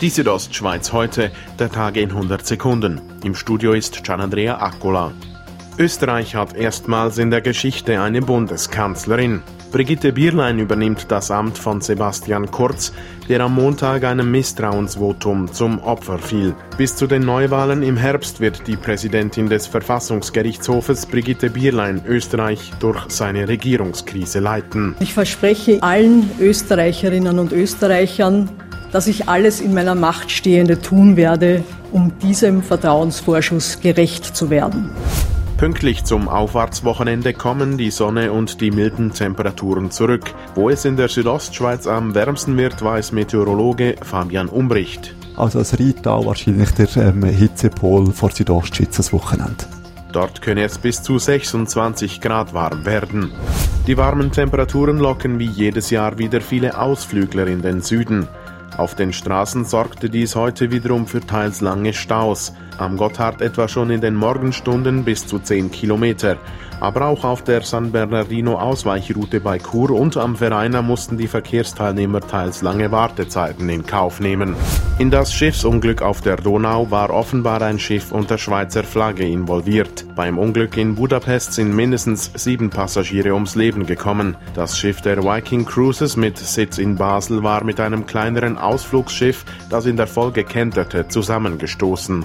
Die Südostschweiz heute, der Tag in 100 Sekunden. Im Studio ist Gianandrea Accola. Österreich hat erstmals in der Geschichte eine Bundeskanzlerin. Brigitte Bierlein übernimmt das Amt von Sebastian Kurz, der am Montag einem Misstrauensvotum zum Opfer fiel. Bis zu den Neuwahlen im Herbst wird die Präsidentin des Verfassungsgerichtshofes Brigitte Bierlein Österreich durch seine Regierungskrise leiten. Ich verspreche allen Österreicherinnen und Österreichern, dass ich alles in meiner Macht Stehende tun werde, um diesem Vertrauensvorschuss gerecht zu werden. Pünktlich zum Auffahrtswochenende kommen die Sonne und die milden Temperaturen zurück. Wo es in der Südostschweiz am wärmsten wird, weiß Meteorologe Fabian Umbricht. Also das Rheintal wahrscheinlich der ähm, Hitzepol vor Südostschweiz das Wochenende. Dort könne es bis zu 26 Grad warm werden. Die warmen Temperaturen locken wie jedes Jahr wieder viele Ausflügler in den Süden. Auf den Straßen sorgte dies heute wiederum für teils lange Staus. Am Gotthard etwa schon in den Morgenstunden bis zu 10 Kilometer. Aber auch auf der San Bernardino Ausweichroute bei Chur und am Vereiner mussten die Verkehrsteilnehmer teils lange Wartezeiten in Kauf nehmen. In das Schiffsunglück auf der Donau war offenbar ein Schiff unter Schweizer Flagge involviert. Beim Unglück in Budapest sind mindestens sieben Passagiere ums Leben gekommen. Das Schiff der Viking Cruises mit Sitz in Basel war mit einem kleineren Ausflugsschiff, das in der Folge kenterte, zusammengestoßen.